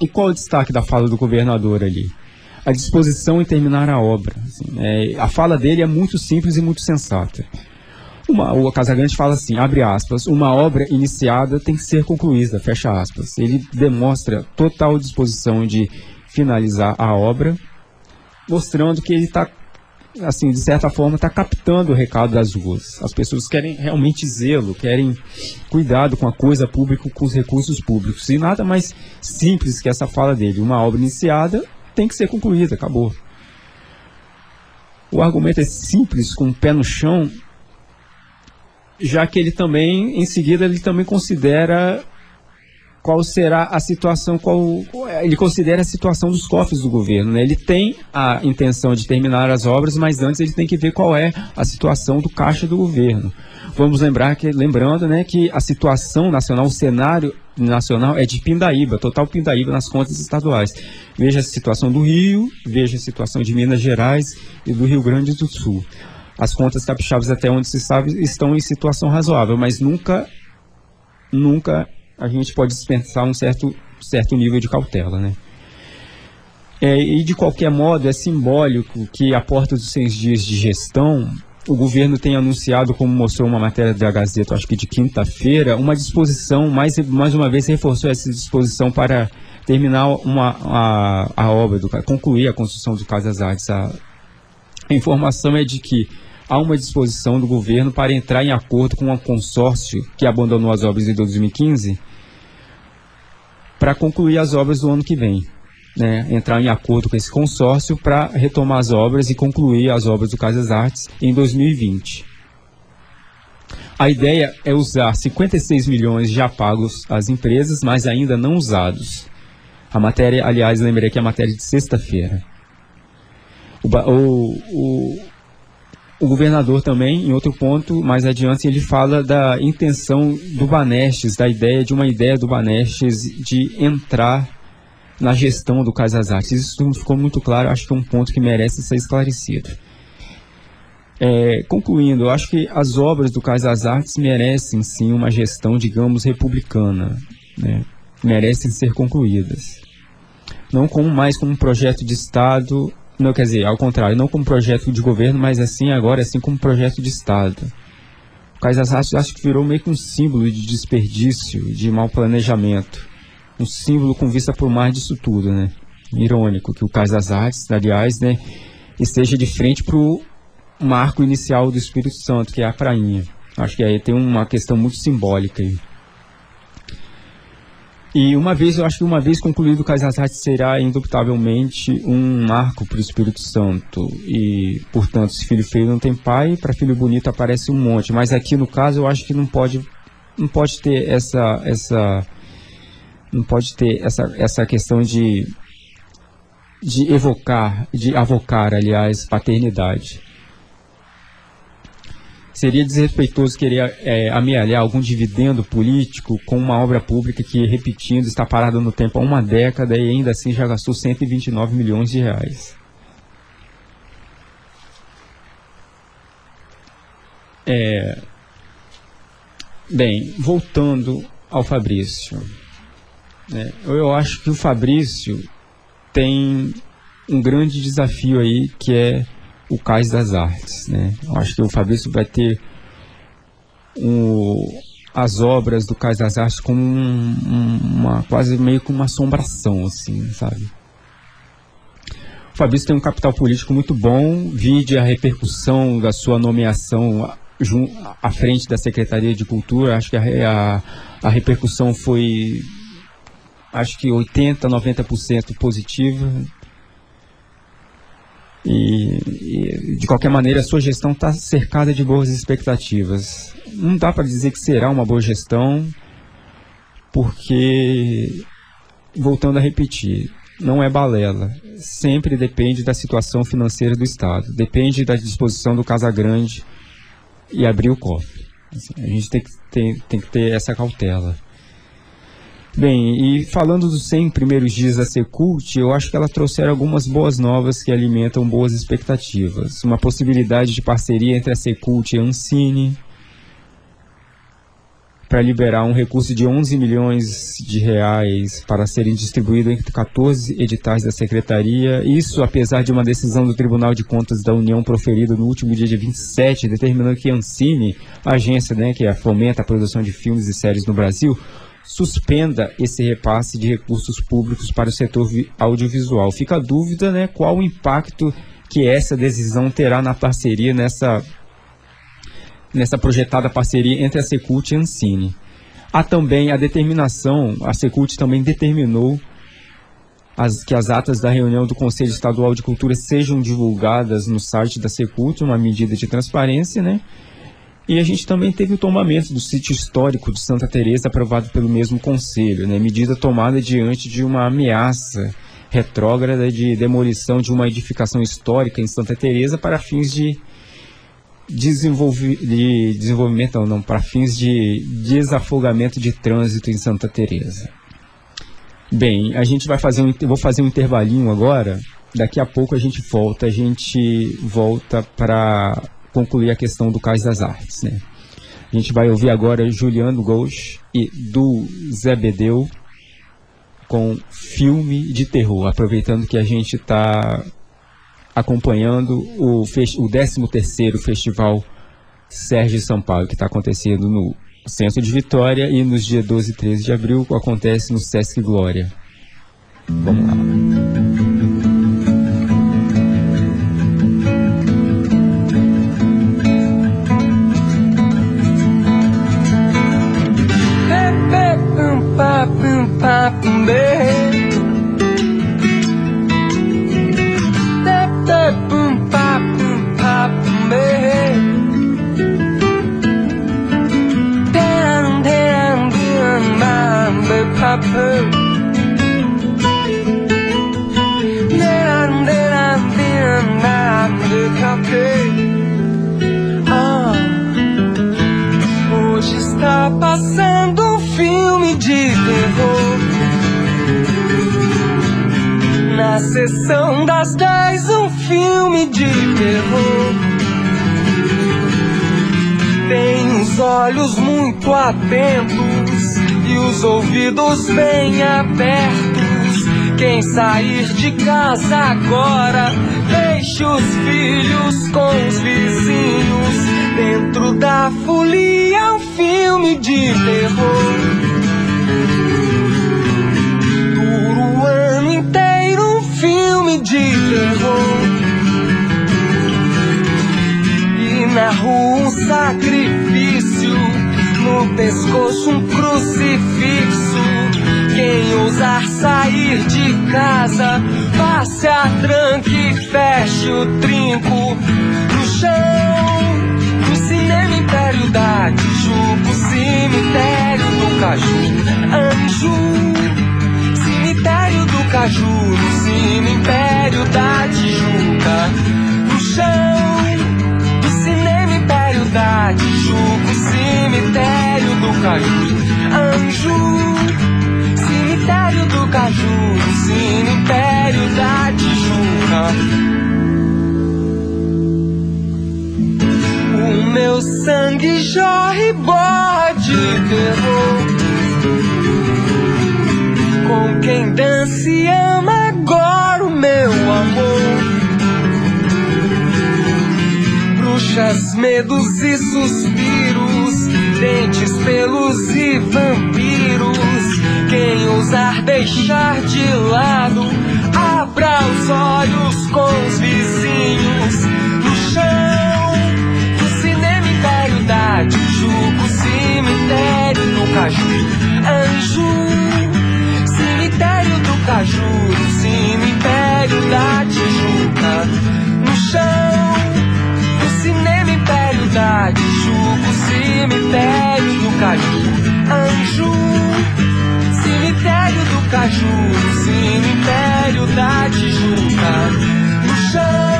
Speaker 2: E qual o destaque da fala do governador ali? A disposição em terminar a obra. Assim, é, a fala dele é muito simples e muito sensata. Uma, o Casagrande fala assim, abre aspas, uma obra iniciada tem que ser concluída, fecha aspas. Ele demonstra total disposição de finalizar a obra, mostrando que ele está, assim, de certa forma, está captando o recado das ruas. As pessoas querem realmente zelo, querem cuidado com a coisa pública, com os recursos públicos. E nada mais simples que essa fala dele. Uma obra iniciada tem que ser concluída, acabou. O argumento é simples, com o pé no chão, já que ele também, em seguida, ele também considera qual será a situação, qual ele considera a situação dos cofres do governo. Né? Ele tem a intenção de terminar as obras, mas antes ele tem que ver qual é a situação do caixa do governo. Vamos lembrar que, lembrando, né, que a situação nacional, o cenário nacional é de pindaíba, total pindaíba nas contas estaduais. Veja a situação do Rio, veja a situação de Minas Gerais e do Rio Grande do Sul. As contas capixabas, até onde se sabe, estão em situação razoável, mas nunca, nunca a gente pode dispensar um certo, certo nível de cautela, né? É, e de qualquer modo, é simbólico que a porta dos seis dias de gestão o governo tem anunciado, como mostrou uma matéria da Gazeta, acho que de quinta-feira, uma disposição, mais, mais uma vez reforçou essa disposição para terminar uma, a, a obra, do, concluir a construção do Casas Artes. A, a informação é de que há uma disposição do governo para entrar em acordo com um consórcio que abandonou as obras em 2015 para concluir as obras do ano que vem né, entrar em acordo com esse consórcio para retomar as obras e concluir as obras do Casas Artes em 2020. A ideia é usar 56 milhões já pagos às empresas, mas ainda não usados. A matéria, aliás, lembrei que é a matéria de sexta-feira. O, o, o, o, governador também, em outro ponto, mais adiante, ele fala da intenção do Banestes, da ideia de uma ideia do Banestes de entrar na gestão do Casas Artes. Isso ficou muito claro, acho que é um ponto que merece ser esclarecido. É, concluindo, eu acho que as obras do Casas Artes merecem sim uma gestão, digamos, republicana, né? merecem ser concluídas. Não como mais como um projeto de Estado, não quer dizer, ao contrário, não como projeto de governo, mas assim agora, assim como projeto de Estado. O Casas Artes acho que virou meio que um símbolo de desperdício, de mau planejamento um símbolo com vista por mais disso tudo, né? Irônico que o Cais das Artes, aliás, né, esteja de frente para o marco inicial do Espírito Santo, que é a prainha. Acho que aí tem uma questão muito simbólica aí. E uma vez, eu acho que uma vez concluído o Artes será indubitavelmente um marco para o Espírito Santo. E, portanto, se filho feio não tem pai, para filho bonito aparece um monte. Mas aqui no caso eu acho que não pode, não pode ter essa, essa não pode ter essa, essa questão de, de evocar, de avocar, aliás, paternidade. Seria desrespeitoso querer é, amealhar algum dividendo político com uma obra pública que, repetindo, está parada no tempo há uma década e ainda assim já gastou 129 milhões de reais. É, bem, voltando ao Fabrício. É, eu acho que o Fabrício tem um grande desafio aí, que é o Cais das Artes. Né? Eu acho que o Fabrício vai ter um, as obras do Cais das Artes como um, uma quase meio que uma assombração, assim, sabe? O Fabrício tem um capital político muito bom, vide a repercussão da sua nomeação à frente da Secretaria de Cultura. Acho que a, a, a repercussão foi acho que 80%, 90% positiva. E, e, de qualquer maneira, a sua gestão está cercada de boas expectativas. Não dá para dizer que será uma boa gestão, porque, voltando a repetir, não é balela. Sempre depende da situação financeira do Estado, depende da disposição do Casa Grande e abrir o cofre. Assim, a gente tem que, ter, tem que ter essa cautela. Bem, e falando dos 100 primeiros dias da Secult, eu acho que ela trouxeram algumas boas novas que alimentam boas expectativas. Uma possibilidade de parceria entre a Secult e a Ancine para liberar um recurso de 11 milhões de reais para serem distribuídos entre 14 editais da Secretaria. Isso apesar de uma decisão do Tribunal de Contas da União proferida no último dia de 27, determinando que a Ancine, a agência né, que fomenta a produção de filmes e séries no Brasil, suspenda esse repasse de recursos públicos para o setor audiovisual. Fica a dúvida, né, qual o impacto que essa decisão terá na parceria, nessa, nessa projetada parceria entre a Secult e a Ancine. Há também a determinação, a Secult também determinou as, que as atas da reunião do Conselho Estadual de Cultura sejam divulgadas no site da Secult, uma medida de transparência, né? E a gente também teve o tombamento do sítio histórico de Santa Teresa aprovado pelo mesmo conselho, né? medida tomada diante de uma ameaça retrógrada de demolição de uma edificação histórica em Santa Teresa para fins de, desenvolvi de desenvolvimento, não, não, para fins de desafogamento de trânsito em Santa Teresa. Bem, a gente vai fazer um, vou fazer um intervalinho agora. Daqui a pouco a gente volta, a gente volta para concluir a questão do Cais das Artes, né? A gente vai ouvir agora Juliano Gauch e do Zebedeu com filme de terror, aproveitando que a gente está acompanhando o, o 13º Festival Sérgio Paulo que está acontecendo no Centro de Vitória e nos dias 12 e 13 de abril acontece no Sesc Glória. Vamos lá.
Speaker 6: Sessão das dez, um filme de terror. Tem os olhos muito atentos e os ouvidos bem abertos. Quem sair de casa agora, deixe os filhos com os vizinhos. Dentro da folia, um filme de terror. De terror. E na rua um sacrifício, no pescoço um crucifixo. Quem ousar sair de casa, passe a tranque e feche o trinco no chão. No cinema Império da Tijuca, cemitério do Caju, anjo Caju, no Cine Caju, anjo, cemitério do Caju, Império da Tijuca. O meu sangue jorre bode terror com quem dança e ama agora o meu amor. Bruxas, medos e suspiros, dentes, pelos e vampiros. Quem ousar deixar de lado, abra os olhos com os vizinhos no chão. No cinema Império da Tijuca, cemitério no Caju, anjo Caju, no cemitério da Tijuca, no chão, no cinema Império da Tijuca, cemitério do Caju, anjo, cemitério do Caju, cemitério da Tijuca, no chão,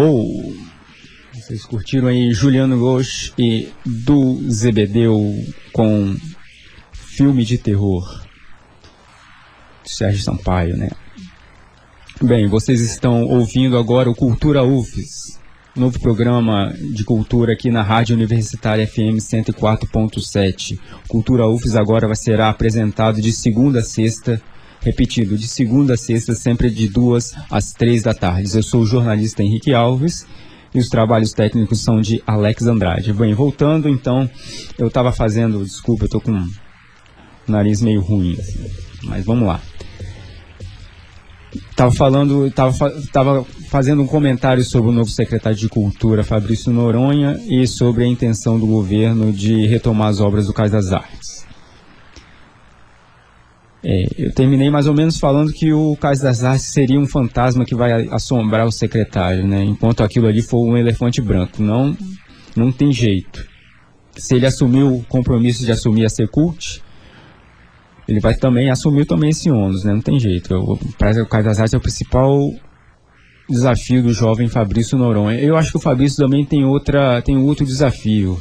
Speaker 2: Uou! Vocês curtiram aí Juliano Ghosh e do Zebedeu com filme de terror. Sérgio Sampaio, né? Bem, vocês estão ouvindo agora o Cultura UFES, novo programa de cultura aqui na Rádio Universitária FM 104.7. Cultura UFES agora vai ser apresentado de segunda a sexta, repetido de segunda a sexta, sempre de duas às três da tarde. Eu sou o jornalista Henrique Alves e os trabalhos técnicos são de Alex Andrade. Bem, voltando então, eu estava fazendo, desculpa, eu estou com o nariz meio ruim, mas vamos lá. Estava falando, estava tava fazendo um comentário sobre o novo secretário de Cultura, Fabrício Noronha, e sobre a intenção do governo de retomar as obras do Cais das Artes. É, eu terminei mais ou menos falando que o Cais das Artes seria um fantasma que vai assombrar o secretário, né? Enquanto aquilo ali for um elefante branco. Não, não tem jeito. Se ele assumiu o compromisso de assumir a Secult, ele vai também assumir também esse ônus, né? Não tem jeito. O, o Cais das Artes é o principal desafio do jovem Fabrício Noronha. Eu acho que o Fabrício também tem outra, tem outro desafio.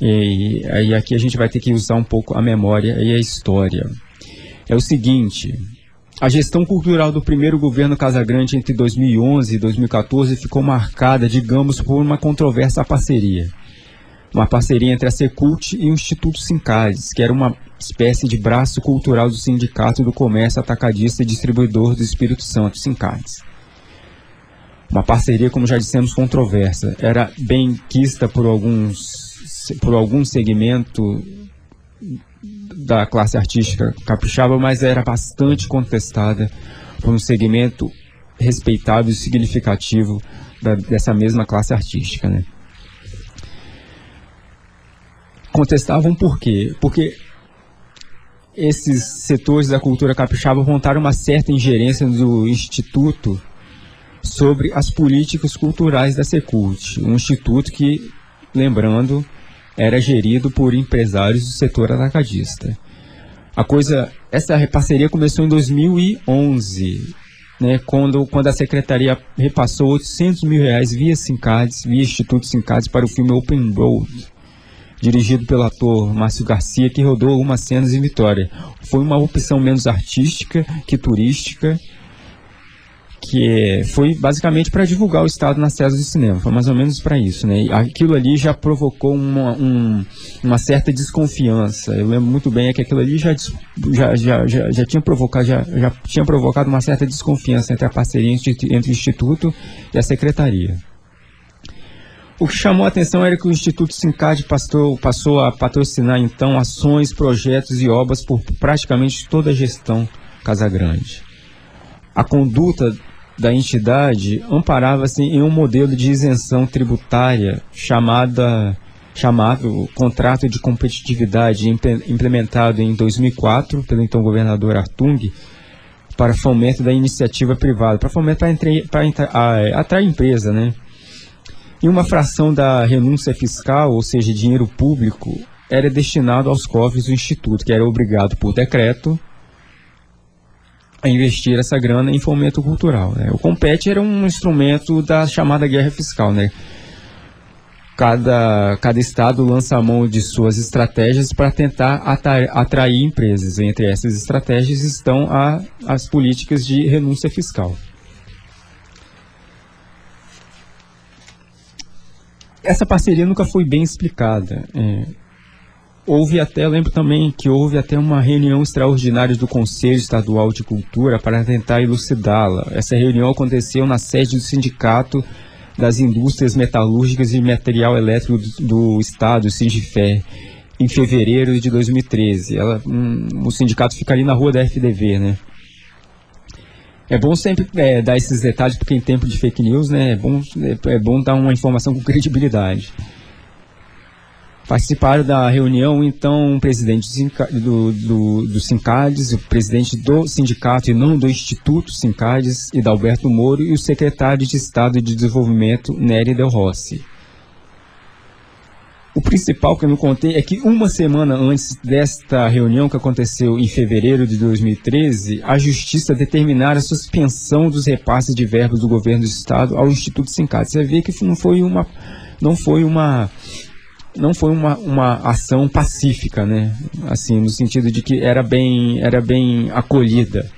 Speaker 2: E aí aqui a gente vai ter que usar um pouco a memória e a história é o seguinte: a gestão cultural do primeiro governo Casagrande entre 2011 e 2014 ficou marcada, digamos, por uma controversa parceria. Uma parceria entre a Secult e o Instituto Sincades, que era uma espécie de braço cultural do Sindicato do Comércio Atacadista e Distribuidor do Espírito Santo, Sincades. Uma parceria, como já dissemos, controversa. Era bem quista por alguns, por algum segmento da classe artística capixaba, mas era bastante contestada por um segmento respeitável e significativo da, dessa mesma classe artística. Né? Contestavam por quê? Porque esses setores da cultura capixaba montaram uma certa ingerência do Instituto sobre as políticas culturais da Secult, um instituto que, lembrando, era gerido por empresários do setor atacadista. A coisa, essa parceria começou em 2011, né, quando, quando a secretaria repassou 800 mil reais via Sincades, via Instituto Sincades para o filme Open Road, dirigido pelo ator Márcio Garcia, que rodou algumas cenas em Vitória. Foi uma opção menos artística que turística, que foi basicamente para divulgar o Estado nas telas de cinema, foi mais ou menos para isso, né? Aquilo ali já provocou uma, um, uma certa desconfiança. Eu lembro muito bem é que aquilo ali já, já, já, já, já tinha provocado já, já tinha provocado uma certa desconfiança entre a parceria entre o Instituto e a Secretaria. O que chamou a atenção era que o Instituto Sincad passou, passou a patrocinar então ações, projetos e obras por praticamente toda a gestão Casagrande. A conduta da entidade amparava-se em um modelo de isenção tributária chamada chamado Contrato de Competitividade, implementado em 2004 pelo então governador Artung, para fomento da iniciativa privada, para fomento para atrair empresa, né? E uma fração da renúncia fiscal, ou seja, dinheiro público, era destinado aos cofres do Instituto, que era obrigado por decreto a investir essa grana em fomento cultural. Né? O Compete era um instrumento da chamada guerra fiscal. Né? Cada, cada estado lança a mão de suas estratégias para tentar atrair empresas. Entre essas estratégias estão a, as políticas de renúncia fiscal. Essa parceria nunca foi bem explicada. É, Houve até, lembro também que houve até uma reunião extraordinária do Conselho Estadual de Cultura para tentar elucidá-la. Essa reunião aconteceu na sede do Sindicato das Indústrias Metalúrgicas e Material Elétrico do, do Estado, Sindifer, em fevereiro de 2013. Ela, um, o sindicato fica ali na rua da FDV, né? É bom sempre é, dar esses detalhes, porque em tempo de fake news, né, é bom, é, é bom dar uma informação com credibilidade. Participaram da reunião, então, o presidente do, Sincades, o presidente do sindicato e não do Instituto Sincades, e da Alberto Moro, e o secretário de Estado de Desenvolvimento, Nery Del Rossi. O principal que eu não contei é que uma semana antes desta reunião que aconteceu em fevereiro de 2013, a Justiça determinara a suspensão dos repasses de verbas do governo do Estado ao Instituto Sincades. Você vê que não foi uma, não foi uma não foi uma, uma ação pacífica, né? Assim, no sentido de que era bem, era bem acolhida.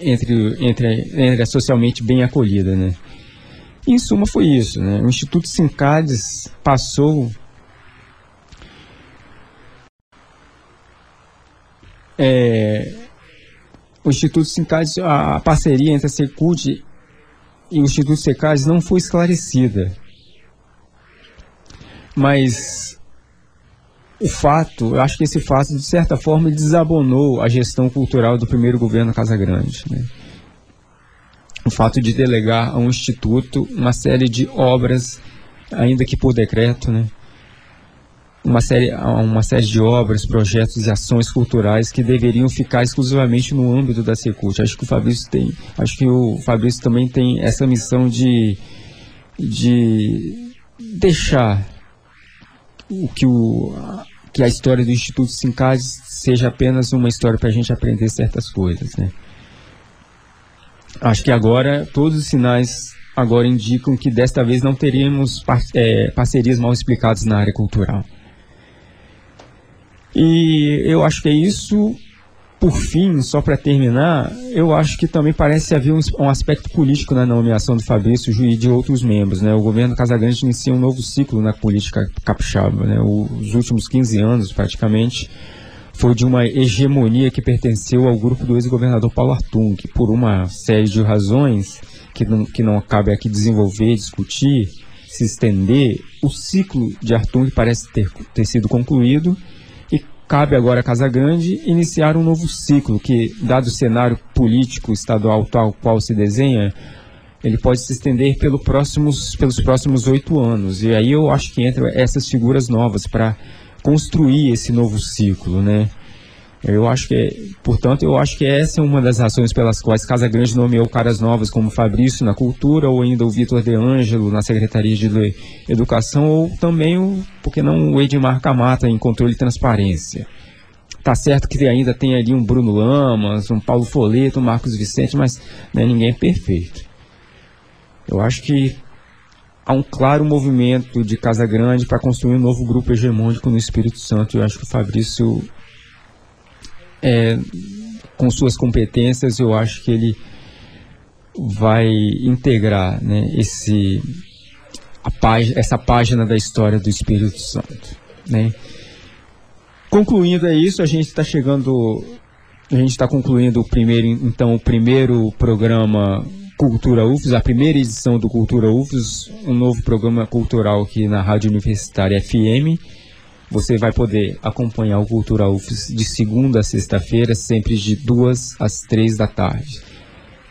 Speaker 2: Entre, entre, era socialmente bem acolhida, né? Em suma, foi isso, né? O Instituto Sincades passou é, o Instituto Sincades, a parceria entre a Secult e o Instituto Secades não foi esclarecida. Mas o fato, eu acho que esse fato, de certa forma, desabonou a gestão cultural do primeiro governo Casagrande. Né? O fato de delegar a um instituto uma série de obras, ainda que por decreto, né? uma série, uma série de obras, projetos e ações culturais que deveriam ficar exclusivamente no âmbito da Secult. Acho que o Fabrício tem, acho que o Fabrício também tem essa missão de, de deixar o que o que a história do Instituto Sincades seja apenas uma história para a gente aprender certas coisas, né? Acho que agora todos os sinais agora indicam que desta vez não teríamos par é, parcerias mal explicadas na área cultural. E eu acho que é isso. Por fim, só para terminar, eu acho que também parece haver um, um, aspecto político na nomeação do Fabrício e de outros membros. Né? O governo Casagrande inicia um novo ciclo na política capixaba. Né? Os últimos 15 anos, praticamente, foi de uma hegemonia que pertenceu ao grupo do ex-governador Paulo Artung, que por uma série de razões que não, que não cabe aqui desenvolver, discutir, se estender, o ciclo de Artung parece ter, ter sido concluído Cabe agora a Casa Grande iniciar um novo ciclo que, dado o cenário político estadual tal qual se desenha, ele pode se estender pelo próximos, pelos próximos oito anos. E aí eu acho que entram essas figuras novas para construir esse novo ciclo, né? Eu acho que, portanto, eu acho que essa é uma das razões pelas quais Casa Grande nomeou caras novas como Fabrício na cultura, ou ainda o Vitor De Angelo na Secretaria de Educação, ou também, o, porque não, o Edmar Camata em controle e transparência. Tá certo que ainda tem ali um Bruno Lamas, um Paulo Foleto, um Marcos Vicente, mas né, ninguém é perfeito. Eu acho que há um claro movimento de Casa Grande para construir um novo grupo hegemônico no Espírito Santo. Eu acho que o Fabrício é, com suas competências, eu acho que ele vai integrar né, esse, essa página da história do Espírito Santo. Né? Concluindo é isso, a gente está chegando, a gente está concluindo o primeiro, então, o primeiro programa Cultura UFES, a primeira edição do Cultura UFES, um novo programa cultural aqui na Rádio Universitária FM. Você vai poder acompanhar o Cultura UFES de segunda a sexta-feira, sempre de duas às três da tarde.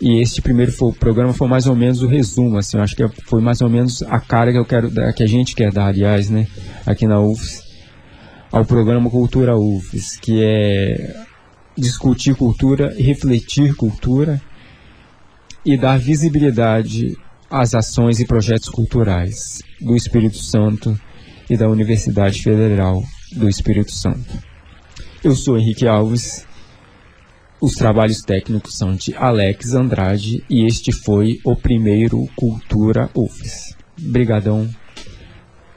Speaker 2: E este primeiro foi, programa foi mais ou menos o resumo, assim, eu acho que foi mais ou menos a cara que eu quero, que a gente quer dar, aliás, né, aqui na UFES, ao programa Cultura UFES, que é discutir cultura, refletir cultura e dar visibilidade às ações e projetos culturais do Espírito Santo e da Universidade Federal do Espírito Santo. Eu sou Henrique Alves. Os trabalhos técnicos são de Alex Andrade e este foi o primeiro Cultura UFES. Brigadão.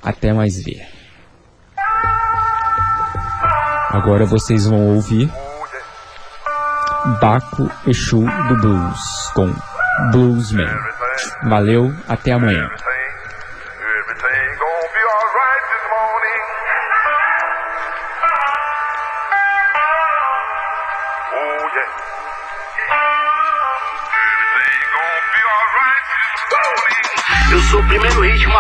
Speaker 2: Até mais ver. Agora vocês vão ouvir Baco Exu do Blues com Bluesman. Valeu, até amanhã.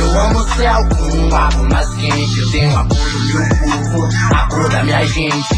Speaker 7: Eu amo o céu com um papo mais quente. Eu tenho apoio do povo, a cor da minha gente.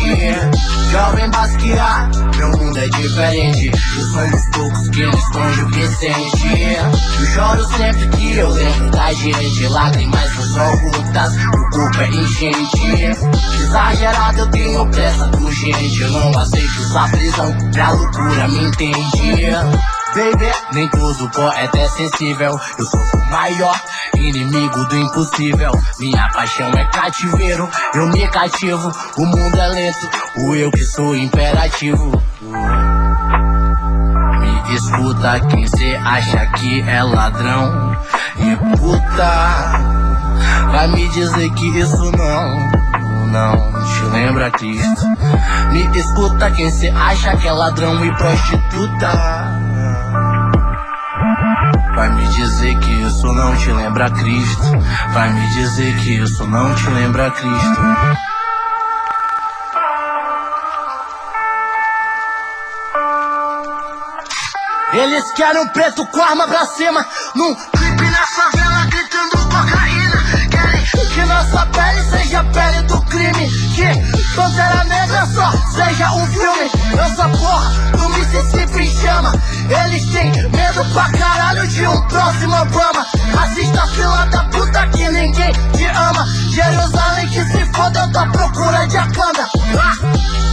Speaker 7: Jovem basquear, meu mundo é diferente. Eu sou um dos poucos que não esconde o que sente. Eu choro sempre que eu lembro da gente. Lágrimas não são ocultas, o corpo é enchente. Exagerado, eu tenho pressa urgente. Eu não aceito usar prisão pra loucura, me entende? Baby. Nem todo poeta é sensível. Eu sou o maior inimigo do impossível. Minha paixão é cativeiro, eu me cativo. O mundo é lento, o eu que sou imperativo. Me escuta quem cê acha que é ladrão. e puta. Vai me dizer que isso não não te lembra Cristo. Me escuta quem cê acha que é ladrão e prostituta. Vai me dizer que isso não te lembra Cristo. Vai me dizer que isso não te lembra Cristo. Eles querem um preto com arma pra cima, num clipe na favela gritando cocaína. Querem que nossa pele seja a pele do crime, que Pantera Negra só seja um filme. Essa porra do Mississippi chama. Eles têm medo pra caralho de um próximo Obama. Assista a fila da puta que ninguém te ama. Jerusalém que se foda, eu tô à procura de Akanda. Ah!